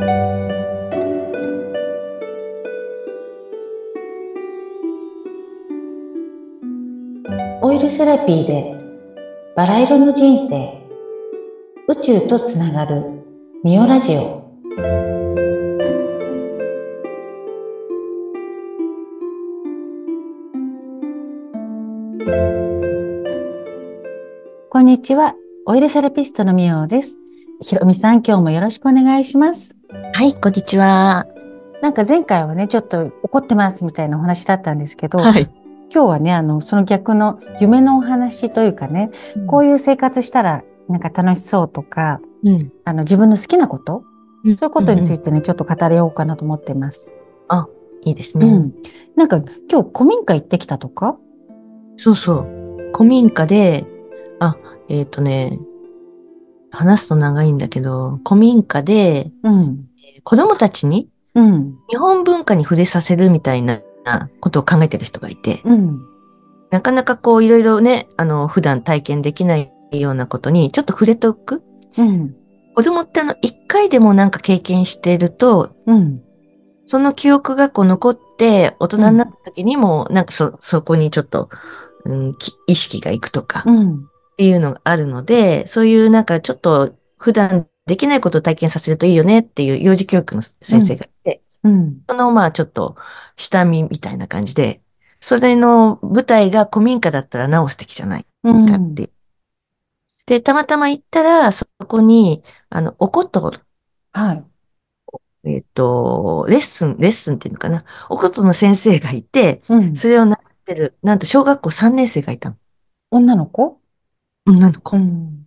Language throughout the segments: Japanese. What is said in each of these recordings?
オイルセラピーでバラ色の人生。宇宙とつながるミオラジオ。こんにちは。オイルセラピストのミオです。ひろみさん今日もよろしくお願いします。はい、こんにちは。なんか前回はねちょっと怒ってますみたいなお話だったんですけど、はい。今日はね、あの、その逆の夢のお話というかね、こういう生活したらなんか楽しそうとか、うん。あの、自分の好きなこと、うんそういうことについて。てね、ちょっと語れようかなと思っています。いいですね。うん。なんか、今日古民家行ってきたとか？そうそう。古民家で、あ、えっ、とね、話すと長いんだけど、古民家でうん。子供たちにうん。日本文化に触れさせるみたいなことを考えてる人がいて、うん。なかなかこういろいろね、あの、普段体験できないようなことにちょっと触れておく。うん。子供ってあの、一回でもなんか経験してると、うん。その記憶がこう残って、大人になった時にも、なんかそ、そこにちょっと、うん、き意識がいくとか、っうん。ていうのがあるので、そういうなんかちょっと普段できないことを体験させるといいよねっていう幼児教育の先生がいて、うん。そのまあちょっと下見みたいな感じで、それの舞台が古民家だったらなお素敵じゃないうん。かっていう。で、たまたま行ったら、そこに、あの、おことはい。えっと、レッスン、レッスンっていうのかな。おことの先生がいて、うん。それを習ってる、なんと小学校3年生がいたの。女の子？女の子。ん。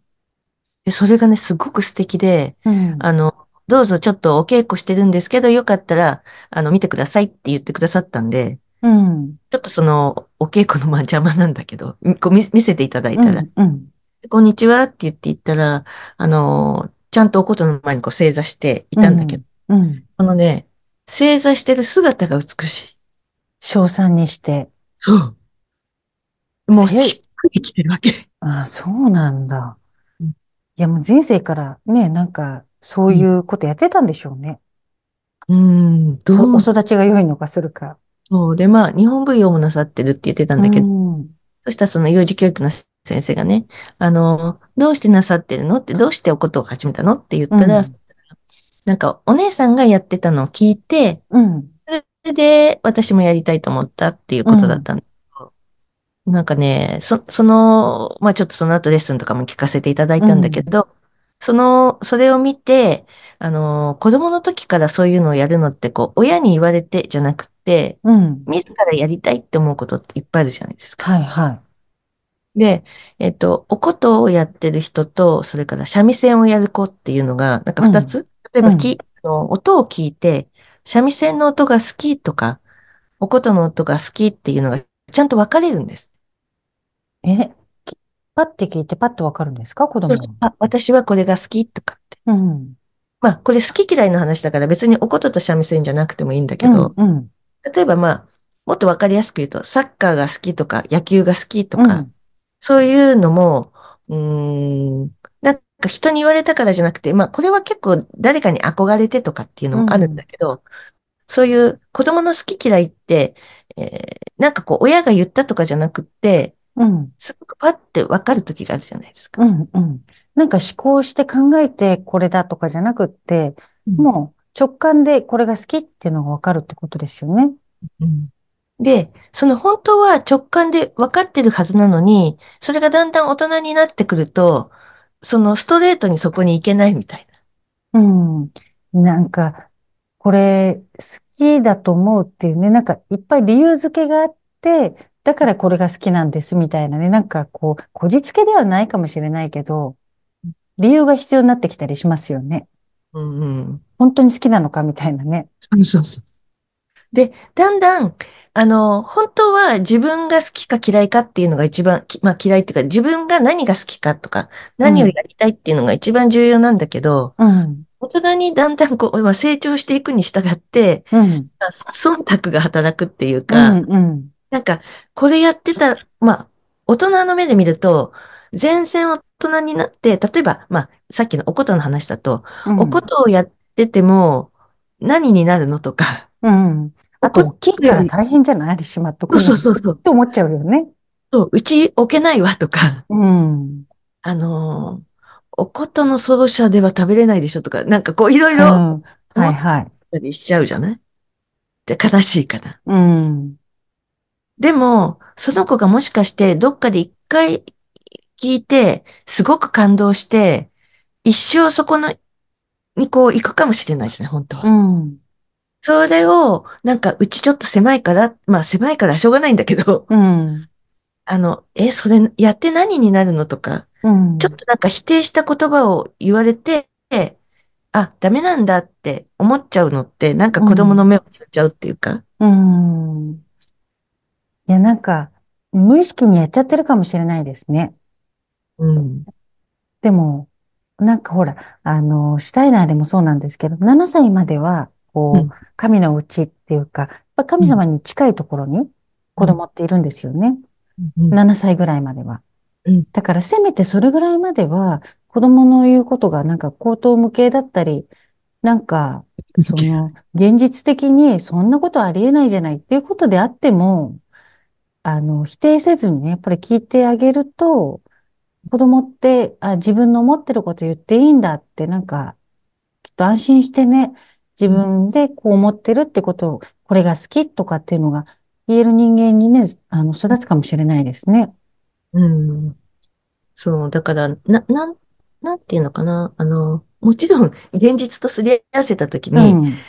で、それがね、すごく素敵で、うん。あの、どうぞちょっとお稽古してるんですけど、よかったら、あの、見てくださいって言ってくださったんで、うん。ちょっとその、お稽古のまあ邪魔なんだけど、こう見見せていただいたら、うん。こんにちはって言って言ったら、あの、ちゃんとおことの前にこう正座していたんだけど、うん。このね、正座してる姿が美しい。賞賛にして。そう。もうせしっくりきてるわけ。ああ、そうなんだ。や、もう前世からね、なんか、そういうことやってたんでしょうね。うん、どそうおも育ちが良いのかするか。そう。で、まあ、日本舞踊もなさってるって言ってたんだけど、うんそしたらその幼児教育の先生がね、あの、どうしてなさってるの？って、どうしておことを始めたの？って言ったら、うんなんか、お姉さんがやってたのを聞いて、うん。それで、私もやりたいと思ったっていうことだったんだなんかね、そ、その、まあちょっとその後レッスンとかも聞かせていただいたんだけど、その、それを見て、あの、子供の時からそういうのをやるのって、こう、親に言われてじゃなくて、うん。自らやりたいって思うことっていっぱいあるじゃないですか。はいはで、えっと、おことをやってる人と、それから三味線をやる子っていうのが、なんか二つ、例えばき、音を聞いて、三味線の音が好きとか、おことの音が好きっていうのがちゃんと分かれるんです。い。え、きパッて聞いてパッとわかるんですか？子供は。あ、私はこれが好きとかって。うん。まあ、これ好き嫌いの話だから別におことと三味線じゃなくてもいいんだけど、うん。うん。例えばまあ、もっと分かりやすく言うと、サッカーが好きとか、野球が好きとか、うんそういうのも、うーん、なんか人に言われたからじゃなくて、まあこれは結構誰かに憧れてとかっていうのもあるんだけど、そういう子供の好き嫌いって、えーなんかこう親が言ったとかじゃなくって、うん。すごくパッてわかる時があるじゃないですか。うん。うん。なんか思考して考えてこれだとかじゃなくって、もう直感でこれが好きっていうのがわかるってことですよね。うんで、その本当は直感で分かってるはずなのに、それがだんだん大人になってくると、そのストレートにそこに行けないみたいうん。なんか、これ好きだと思うっていうね、なんかいっぱい理由付けがあって、だからこれが好きなんですみたいなね、なんかこう、こじつけではないかもしれないけど、理由が必要になってきたりしますよね。な。うんうん。本当に好きなのかみたいなね。そうそう。で、だんだん、あの、本当は自分が好きか嫌いかっていうのが一番、きまあ嫌いっていうか、自分が何が好きかとか、何をやりたいっていうのが一番重要なんだけど、うん。大人にだんだんこう、まあ、成長していくに従って、うん。まあ忖度が働くっていううか、ん。うん。なんか、これやってた、まあ、大人の目で見ると、全然大人になって、例えば、まあ、さっきのおことの話だと、うんおことをやってってても、何になるのとか、うん。あと、怒っ大きいてるから大変じゃない？しまっとそうくそうそうそう、て思っちゃうよね。そううち置けないわとか、うん。あのーおことの奏者では食べれないでしょとか、なんかこういろいうろん。はいはい。たりしちゃうじゃない？で、悲しいかな。うん。でも、その子がもしかしてどっかで一回聞いて、すごく感動して、一生そこの、にこう行くかもしれないですね、本当うは。ん。それを、なんか、うちちょっと狭いから、まあ狭いからしょうがないんだけど、うん。あの、え、それやって何になるのとか、うん。ちょっとなんか否定した言葉を言われて、あ、ダメなんだって思っちゃうのって、なんか子供のうん。目をつっちゃうっていうか、うん。いや、なんか、無意識にやっちゃってるかもしれないですね。うん、でも、なんかほら、あの、シュタイナーでもそうなんですけど、7歳までは、こう、うん、神のうちっていうか、やっぱ神うん、様に近いところに子うん、供っているんですよね。うん、7歳ぐらいまでは。うん、だからせめてそれぐらいまでは、子供の言うことがなんか口頭無形だったり、なんか、その、現実的にそんなことありえないじゃないっていうことであっても、あの、否定せずにね、やっぱり聞いてあげると、子供って、あ、自分の思ってること言っていいんだって、なんか、きっと安心してね、自分でこう思ってるってことを、これが好きとかっていうのが言える人間にね、あの、育つかもしれないですね。うん、そう、だから、な、なん、なんていうのかな。あの、もちろん、現実とすり合わせたときに、うん、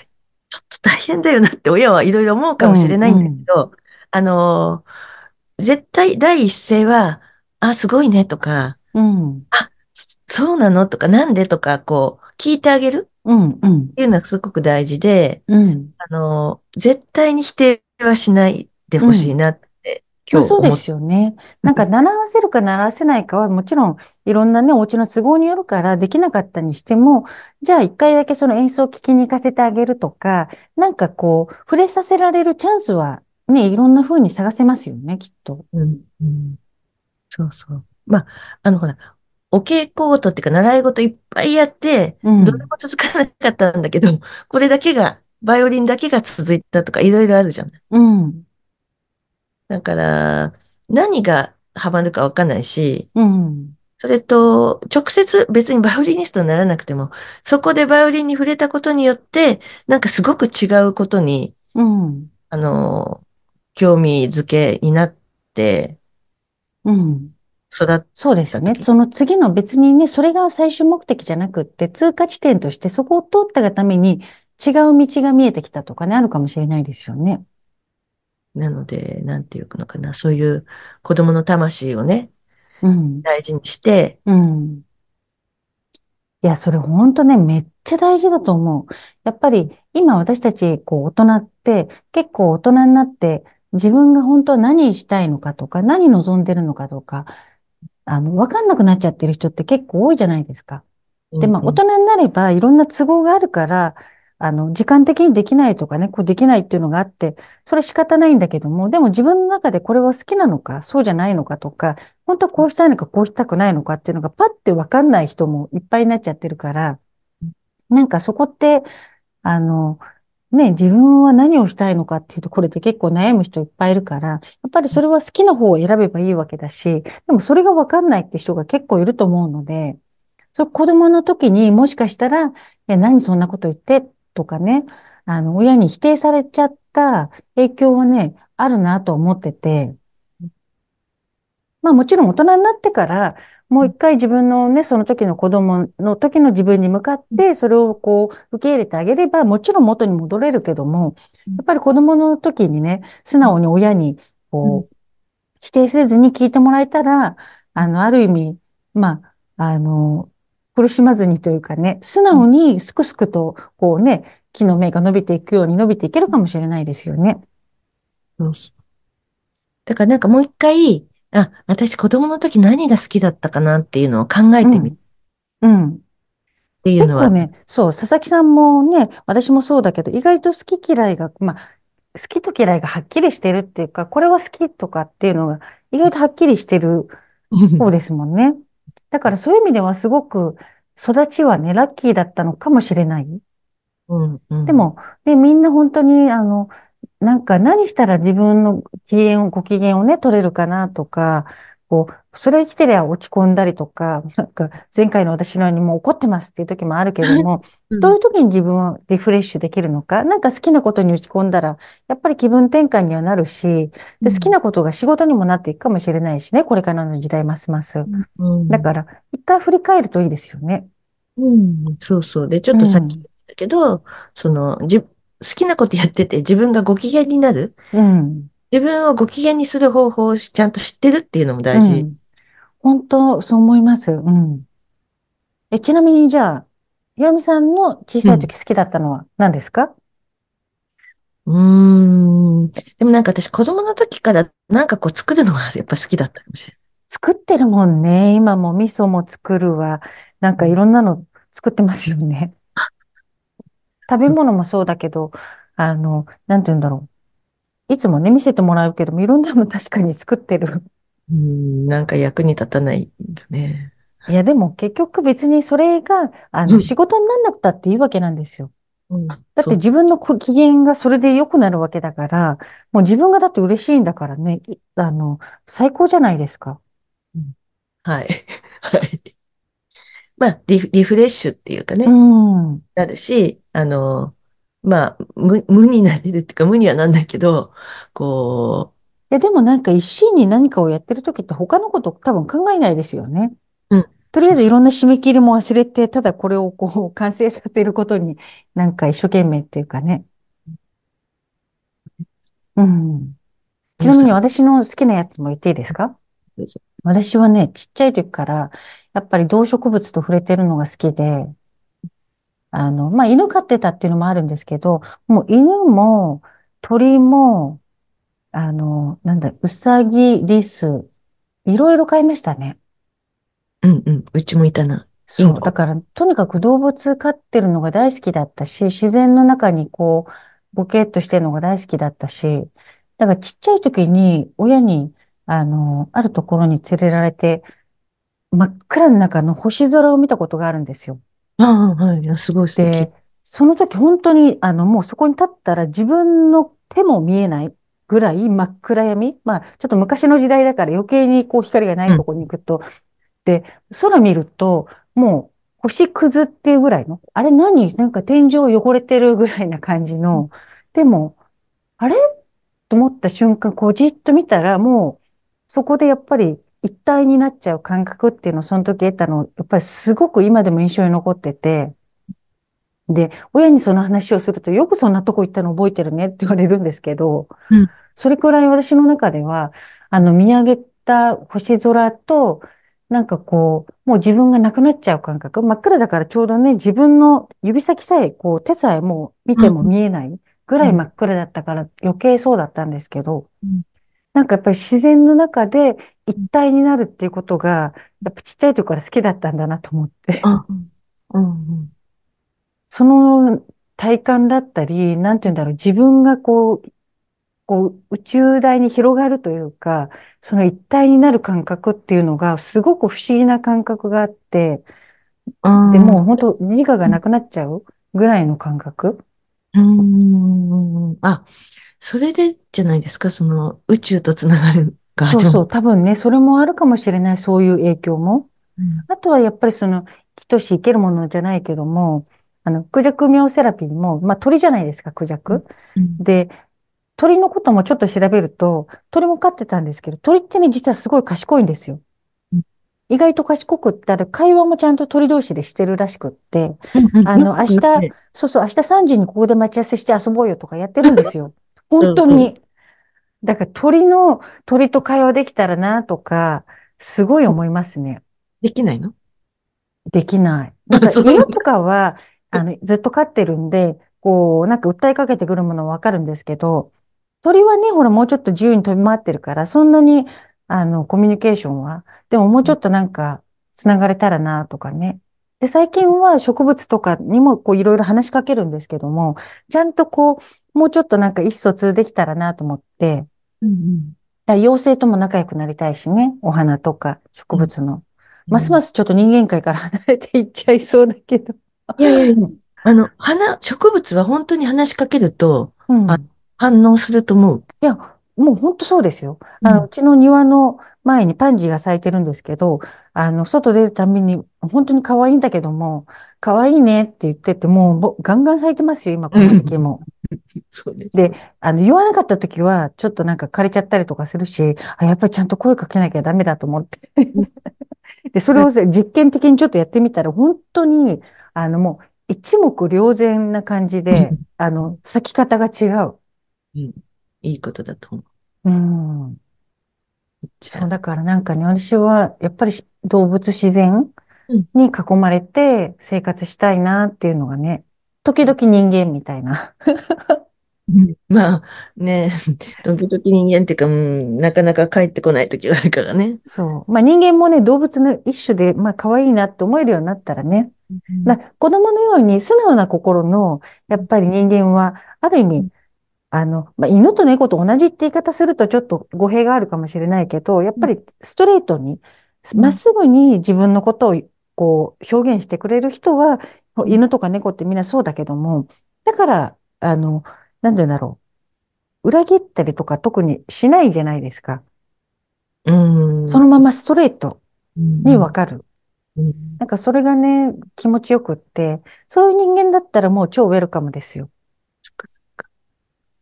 ちょっと大変だよなって親はいろいろ思うかもしれうん、ないんだけうん、ど、あの、絶対第一声は、あ、すごいねとか、うん、あ、そうなの？とか、なんで？とか、こう、聞いてあげるうん、うん、っていうのはすごく大事で、うん。あの、絶対に否定はしないでうんほしいなってうで今日思っ、すよね。なんか習わせるか習わせないかはもちろんいろんなね、お家の都合によるからできなかったにしても、じゃあ一回だけその演奏を聞きに行かせてあげるとか、なんかこう、触れさせられるチャンスはね、いろんな風に探せますよね、きっと。うん、うん、そうそう。まあ、あの、ほら、お稽古事っていうか、習い事いっぱいやって、どれうん、も続かなかったんだけど、これだけが、バイオリンだけが続いたとか、いろいろあるじゃん。うん、だから、何がハマるかわかんないし、うん、それと、直接別にバイオリニストにならなくても、そこでバイオリンに触れたことによって、なんかすごく違うことに、うん、あの、興味づけになってうん。育っそうですね。その次の別にね、それが最終目的じゃなくって、通過地点としてそこを通ったがために違う道が見えてきたとかね、あるかもしれないですよね。なので、なんていうのかな、そういう子供の魂をね、うん、大事にして、うん。いや、それ本当ね、めっちゃ大事だと思う。やっぱり今私たち、こう、大人って結構大人になって自分が本当は何したいのかとか、何望んでるのかとか、あの、わかんなくなっちゃってる人って結構多いじゃないですか。で、まあ、大人になればいろんな都合があるから、あの、時間的にできないとかね、こうできないっていうのがあって、それ仕方ないんだけども、でも自分の中でこれは好きなのか、そうじゃないのかとか、本当はこうしたいのか、こうしたくないのかっていうのがパッてわかんない人もいっぱいになっちゃってるから、なんかそこって、あの、ね、自分は何をしたいのかっていうところで結構悩む人いっぱいいるから、やっぱりそれは好きな方を選べばいいわけだし、でもそれがわかんないって人が結構いると思うので、そう子供の時にもしかしたら、え、何そんなこと言ってとかね、あの、親に否定されちゃった影響はね、あるなと思ってて、まあもちろん大人になってから、もう一回自分のね、その時の子供の時の自分に向かって、それをこう、受け入れてあげれば、もちろん元に戻れるけども、やっぱり子供の時にね、素直に親に、こう、否定せずに聞いてもらえたら、あの、ある意味、まあ、あの、苦しまずにというかね、素直にすくすくと、こうね、木の芽が伸びていくように伸びていけるかもしれないですよね。そうそう。だからなんかもう一回、あ、私子供の時何が好きだったかなっていうのを考えてみるっうん。うん。ていうのは、結構ね、そう、佐々木さんもね、私もそうだけど、意外と好き嫌いが、まあ、好きと嫌いがはっきりしてるっていうか、これは好きとかっていうのが、意外とはっきりしてる 方ですもんね。だからそういう意味ではすごく育ちはね、ラッキーだったのかもしれない。うん、うん。でも、で、みんな本当に、あの、なんか何したら自分の機嫌を、ご機嫌をね、取れるかなとか、こう、それ来てりゃ落ち込んだりとか、なんか前回の私のようにもう怒ってますっていう時もあるけども、うん、どういう時に自分はリフレッシュできるのか、なんか好きなことに打ち込んだら、やっぱり気分転換にはなるし、で、好きうん、なことが仕事にもなっていくかもしれないしね、これからの時代ますます。うん、だから、一回振り返るといいですよね。うん、そうそう。で、ちょっとさっき言うん、ったけど、その、じ、好きなことやってて自分がご機嫌になる。うん、自分をご機嫌にする方法をちゃんと知ってるっていうのも大事。うん。本当、そう思います。うん。え、ちなみにじゃあ、ひろみさんの小うん。さい時好きだったのは何ですか？うーん。でもなんか私子供の時からなんかこう作るのがやっぱ好きだったかもしれ作ってるもんね。今も味噌も作るわ。なんない。かいろんなの作ってますよね。食べ物もそうだけど、あの、なんて言うんだろう。いつもね、見せてもらうけども、いろんなの確かに作ってる。うん、なんか役に立たないよね。いや、でも結局別にそれが、あの、うん。仕事になんなくたっていいわけなんですよ。うん。だっ。て自分のこ機嫌がそれで良くなるわけだから、もう自分がだって嬉しいんだからね、いあの、最高じゃないですか。うんはい。はい。まあ、リフ、リフレッシュっていうかうね、ん。なるし、あの、まあ、無、無になれるっていうか、無にはなんないけど、こいや、でもなんか一心に何かをやってる時って他のこと多分考えないですよね。う、うん。とりあえずいろんな締め切りも忘れて、ただこれをこう 完成させることになんか一生懸命っていうかね。うん。ちなみに私の好きなやつも言っていいですか？私はね、ちっちゃい時からやっぱり動植物と触れてるのが好きで、あの、まあ、犬飼ってたっていうのもあるんですけど、もう犬も鳥も、あの、なんだ、うさぎ、リス、いろいろ飼いましたね。うんうん。うちもいたな。そう。だコ。から、とにかく動物飼ってるのが大好きだったし、自然の中にこう、ボケっとしてるのが大好きだったし、だからちっちゃい時に親に、あの、あるところに連れられて、真っ暗の中の星空を見たことがあるんですよ。ああ、はい。いやすごい素敵。で、その時本当に、あの、もうそこに立ったら自分の手も見えないぐらい真っ暗闇。まあ、ちょっと昔の時代だから余計にこう光がないとうん。ころに行くと、で、空見ると、もう星屑っていうぐらいの、あれ何？なんか天井汚れてるぐらいな感じの、でも、あれ？と思った瞬間、こうじっと見たら、もう、そこでやっぱり一体になっちゃう感覚っていうのをその時得たの、やっぱりすごく今でも印象に残ってて、で、親にその話をすると、よくそんなとこ行ったの覚えてるねって言われるんですけど、うん。それくらい私の中では、あの、見上げた星空と、なんかこう、もう自分がなくなっちゃう感覚。真っ暗だからちょうどね、自分の指先さえ、こう、手さえもう見うん。ても見えないぐらうん。い真っ暗だったから余計そうだったんですけど、うん。なんかやっぱり自然の中で一体になるっていうことが、やっぱちっちゃい時から好きだったんだなと思って。あ、うん。うん。その体感だったり、なんて言うんだろう、自分がこう、こう宇宙大に広がるというか、その一体になる感覚っていうのが、すごく不思議な感覚があって、あで、も本当自我がうん。なくなっちゃうぐらいの感覚。うんあ、それでじゃないですか、その宇宙とつながるが。そうそう、多分ね、それもあるかもしれない、そういう影響も。うん。あとはやっぱりその、生きとし生けるものじゃないけども、あの、クジャクミョウセラピーも、まあ鳥じゃないですか、クジャうん。ク。うん。で、鳥のこともちょっと調べると、鳥も飼ってたんですけど、鳥ってね、実はすごい賢いんですよ。意外と賢くってある、会話もちゃんと鳥同士でしてるらしくって、あの、明日。そうそう、明日3時にここで待ち合わせして遊ぼうよとかやってるんですよ。本。当に。だから鳥の、鳥と会話できたらなとか、すごい思いますね。できないの？できない。なんか。犬とかは、あの、ずっと飼ってるんで、こう、なんか訴えかけてくるものはわかるんですけど、鳥はね、ほら、もうちょっと自由に飛び回ってるから、そんなに、あの、コミュニケーションは、でももうちょっとなんか、つながれたらな、とかね。で、最近は植物とかにも、こう、いろいろ話しかけるんですけども、ちゃんとこう、もうちょっとなんか意思疎通できたらな、と思って、うんうん妖精とも仲良くなりたいしね、お花とか植うん物の。うん。ますますちょっと人間界から離れていっちゃいそうだけど。いやいやいや。あの、花、植物は本当に話しかけると、うん。あ反応すると思う。いや、もう本当そうですよ。あの、うんうちの庭の前にパンジーが咲いてるんですけど、あの、外出るたびに、本当に可愛いんだけども、可愛いねって言ってて、もうぼガンガン咲いてますよ、今この時期も。そうです。で、あの、言わなかった時は、ちょっとなんか枯れちゃったりとかするし、あ、やっぱりちゃんと声かけなきゃダメだと思って。で、それを実験的にちょっとやってみたら、本当に、あの、もう、一目瞭然な感じでうん、あの、咲き方が違う。うんいいことだと思う。うん。そう、だからなんかね、私は、やっぱりし動物自然うんに囲まれて生活したいなっていうのがね、時々人間みたいな。うんまあね、時々人間っていうか、うん、なかなか帰ってこない時があるからね。そう。まあ人間もね、動物の一種で、まあ可愛いなって思えるようになったらね、だ子供のように素直な心の、やっぱり人間は、ある意味、あの、まあ、犬と猫と同じって言い方するとちょっと語弊があるかもしれないけど、やっぱりストレートに、うんまっすぐに自分のことをこう表現してくれる人は、うん犬とか猫ってみんなそうだけども、だから、あの、なんて言うんだろう。裏切ったりとか特にしないじゃないですか。うん。そのままストレートうんにわかる。うんなんかそれがね、気持ちよくって、そういう人間だったらもう超ウェルカムですよ。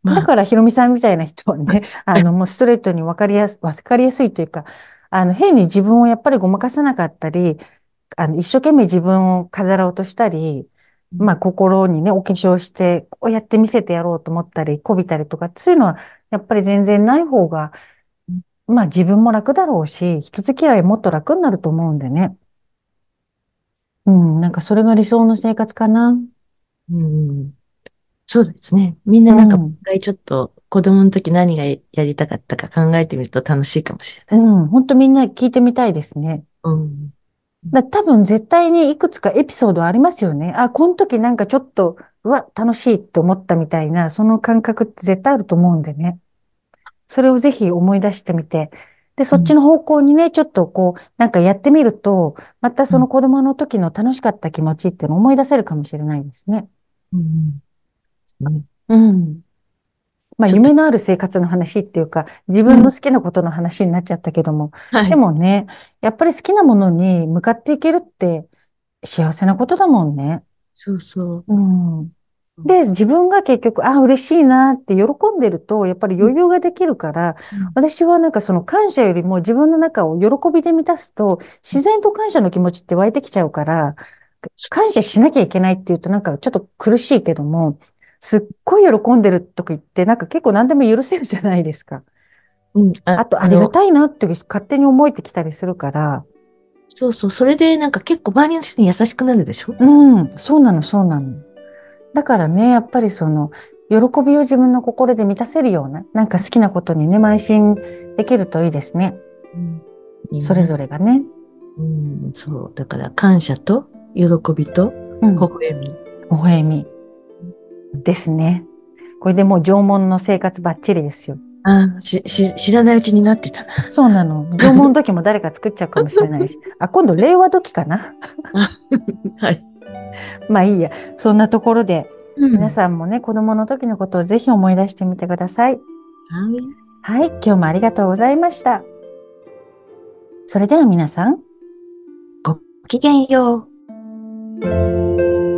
だから、ひろみさんみたいな人はね、あの、もうストレートに分かりやす、分かりやすいというか、あの、変に自分をやっぱりごまかさなかったり、あの、一生懸命自分を飾ろうとしたり、まあ、心にね、お化粧して、こうやって見せてやろうと思ったり、こびたりとか、そういうのは、やっぱり全然ない方が、まあ、自分も楽だろうし、人付き合いもっと楽になると思うんでね。うん、なんかそれが理想の生活かな。うんそうですね。みんななんか、うん一回ちょっと子供の時何がやりたかったか考えてみると楽しいかもしれない。うん、本当みんな聞いてみたいですね。うん。だ多分絶対にいくつかエピソードありますよね。あ、この時なんかちょっと、うわ、楽しいって思ったみたいな、その感覚って絶対あると思うんでね。それをぜひ思い出してみて。で、そっちの方向にね、ちょっとこう、なんかやってみると、またその子供の時の楽しかった気持ちっていうのを思い出せるかもしれないですね。うん。ねうん。まあ、夢のある生活の話っていうか、自分の好きなことの話になっちゃったけども、はい。でもね、やっぱり好きなものに向かっていけるって幸せなことだもんね。そうそう。うん。で、自分が結局、あ、嬉しいなって喜んでると、やっぱり余裕ができるから、私はなんかその感謝よりも自分の中を喜びで満たすと、自然と感謝の気持ちって湧いてきちゃうから、感謝しなきゃいけないっていうとなんかちょっと苦しいけども、すっごい喜んでる時ってなんか結構何でも許せるじゃないですか。うん。あと、ありがい。たいなって勝手に思えてきたりするから、そうそう。それでなんか結構周りの人に優しくなるでしょ？うん、そうなの、そうなの。だからね、やっぱりその、喜びを自分の心で満たせるような、なんか好きなことにね、邁進できるといいですね。うん。それぞれがね。うん。そう。だから感謝と喜びとうん。微笑み。微笑み。ですね。これでもう縄文の生活バッチリですよ。ああ、し、し、知らないうちになってたな。そうなの。縄文の時も誰か作っちゃうかもしれないし。あ、今度令和時かな？はい。まあいいや。そんなところで、皆皆ん。さんもね、子供の時のことをぜひ思い出してみてください。はい。はい、今日もありがとうございました。それでは皆さん、ごきげんよう。